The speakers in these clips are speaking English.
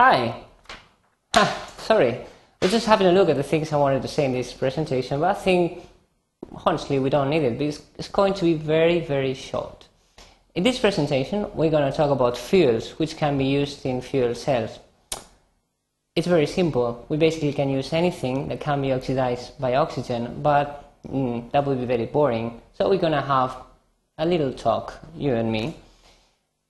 Hi. Ha, sorry. We're just having a look at the things I wanted to say in this presentation, but I think, honestly, we don't need it because it's going to be very, very short. In this presentation, we're going to talk about fuels, which can be used in fuel cells. It's very simple. We basically can use anything that can be oxidized by oxygen, but mm, that would be very boring. So we're going to have a little talk, you and me.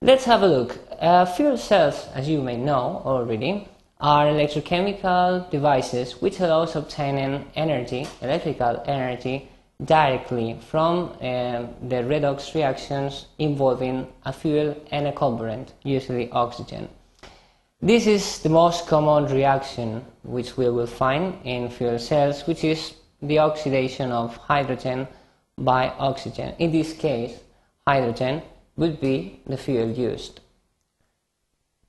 Let's have a look. Uh, fuel cells, as you may know already, are electrochemical devices which allows obtaining energy, electrical energy, directly from um, the redox reactions involving a fuel and a component, usually oxygen. This is the most common reaction which we will find in fuel cells, which is the oxidation of hydrogen by oxygen. In this case, hydrogen would be the fuel used.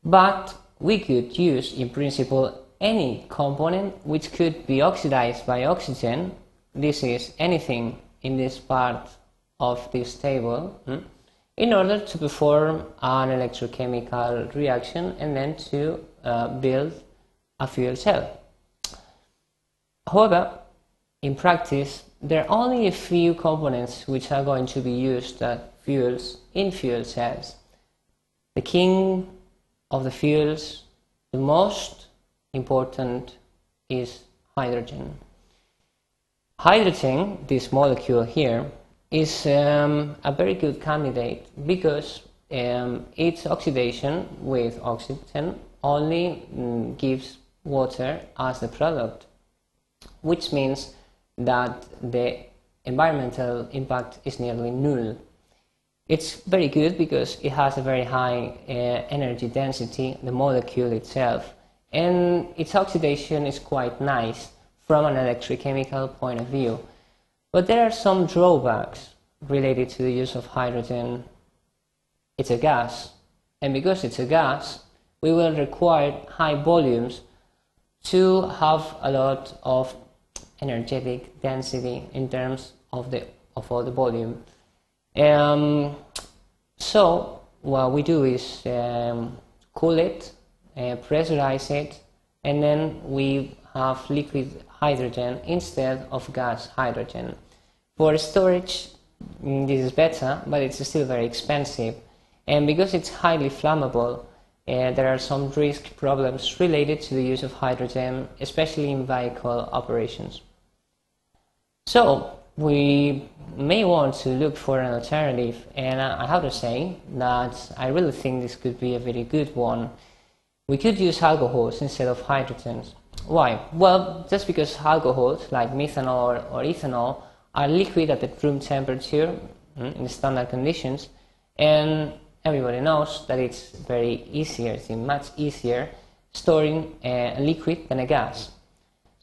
But we could use, in principle, any component which could be oxidized by oxygen. This is anything in this part of this table. Hmm, in order to perform an electrochemical reaction and then to uh, build a fuel cell. However, in practice, there are only a few components which are going to be used as fuels in fuel cells. The king of the fuels, the most important is hydrogen. Hydrogen, this molecule here, is um, a very good candidate because um, its oxidation with oxygen only mm, gives water as the product, which means that the environmental impact is nearly null. It's very good because it has a very high uh, energy density, the molecule itself, and its oxidation is quite nice from an electrochemical point of view. But there are some drawbacks related to the use of hydrogen. It's a gas, and because it's a gas, we will require high volumes to have a lot of energetic density in terms of the of all the volume. Um, so what we do is um, cool it, uh, pressurize it, and then we have liquid hydrogen instead of gas hydrogen. For storage, mm, this is better, but it's still very expensive. And because it's highly flammable, uh, there are some risk problems related to the use of hydrogen, especially in vehicle operations. So, we may want to look for an alternative, and I have to say that I really think this could be a very good one. We could use alcohols instead of hydrogens. Why? Well, just because alcohols like methanol or, or ethanol are liquid at the room temperature mm, in standard conditions, and everybody knows that it's very easier, it's much easier storing a liquid than a gas.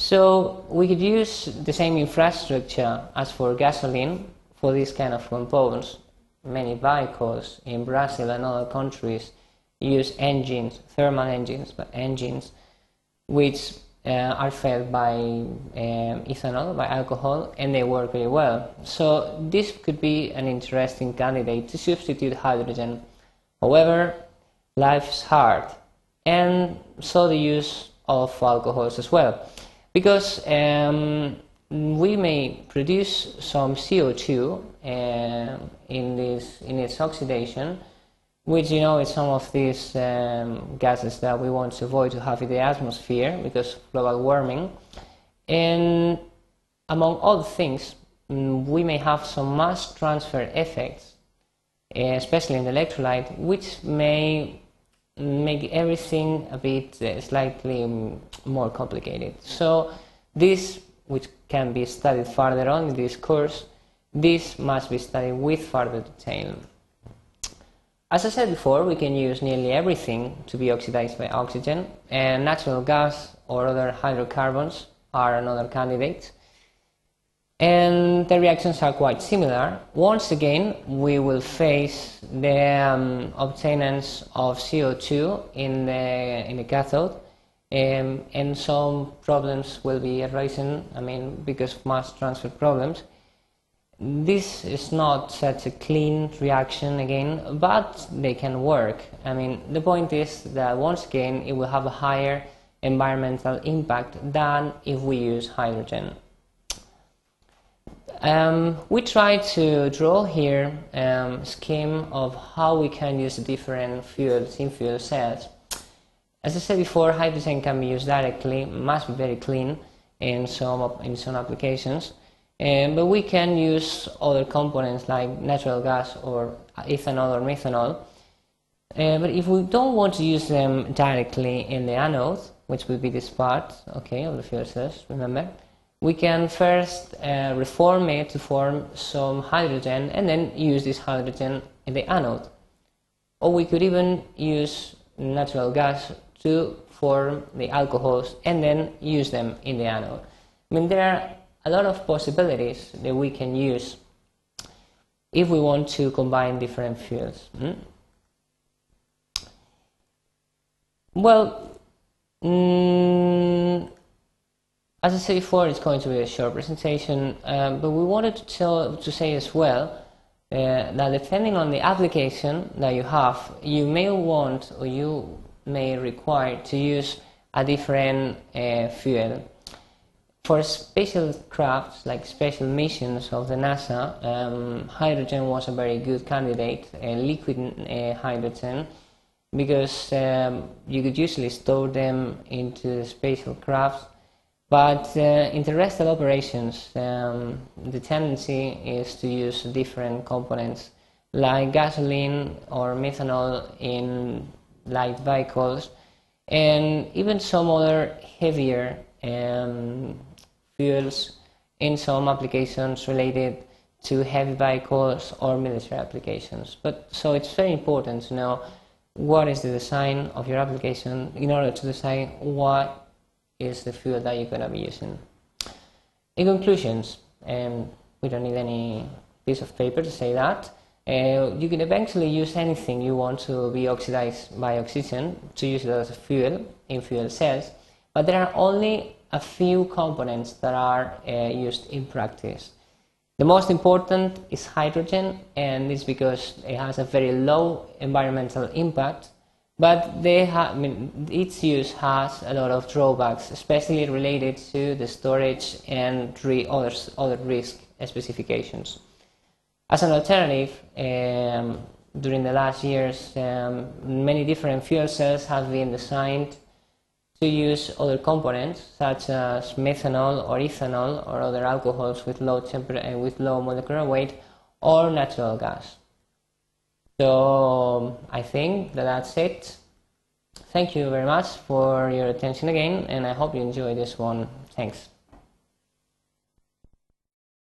So we could use the same infrastructure as for gasoline for these kind of components. Many vehicles in Brazil and other countries use engines, thermal engines, but engines which uh, are fed by um, ethanol, by alcohol, and they work very well. So this could be an interesting candidate to substitute hydrogen. However, life's hard, and so the use of alcohols as well because um, we may produce some CO2 uh, in this in its oxidation, which you know is some of these um, gases that we want to avoid to have in the atmosphere because of global warming, and among other things, mm, we may have some mass transfer effects, especially in the electrolyte, which may make everything a bit uh, slightly um, more complicated. So this, which can be studied further on in this course, this must be studied with further detail. As I said before, we can use nearly everything to be oxidized by oxygen, and natural gas or other hydrocarbons are another candidate and the reactions are quite similar. Once again, we will face the um, obtainance of CO2 in the, in the cathode, um, and some problems will be arising, I mean, because of mass transfer problems. this is not such a clean reaction again, but they can work. I mean, the point is that once again, it will have a higher environmental impact than if we use hydrogen. Um, we try to draw here um, a scheme of how we can use different fuels in fuel cells. As I said before, hydrogen can be used directly, must be very clean in some, in some applications. Um, but we can use other components like natural gas or ethanol or methanol. Uh, but if we don't want to use them directly in the anode, which will be this part, okay, of the fuel cells, remember, we can first uh, reform it to form some hydrogen and then use this hydrogen in the anode. Or we could even use natural gas to form the alcohols and then use them in the anode. I mean, there are a lot of possibilities that we can use if we want to combine different fuels. Hmm? Well, mm, as I said before, it's going to be a short presentation, um, but we wanted to, tell, to say as well uh, that depending on the application that you have, you may want or you may require to use a different uh, fuel. For special crafts, like special missions of the NASA, um, hydrogen was a very good candidate, uh, liquid uh, hydrogen, because um, you could usually store them into special crafts. But uh, in terrestrial operations, um, the tendency is to use different components, like gasoline or methanol in light vehicles, and even some other heavier um, fuels in some applications related to heavy vehicles or military applications. But so it's very important to know what is the design of your application in order to decide what is the fuel that you're going to be using. In conclusions, um, we don't need any piece of paper to say that. Uh, you can eventually use anything you want to be oxidized by oxygen to use it as a fuel in fuel cells, but there are only a few components that are uh, used in practice. The most important is hydrogen, and it's because it has a very low environmental impact, but they I mean, its use has a lot of drawbacks, especially related to the storage and other, other risk specifications. As an alternative, um, during the last years, um, many different fuel cells have been designed to use other components such as methanol or ethanol or other alcohols with low temperature and with low molecular weight or natural gas. So um, I think that that's it. Thank you very much for your attention again and I hope you enjoy this one. Thanks.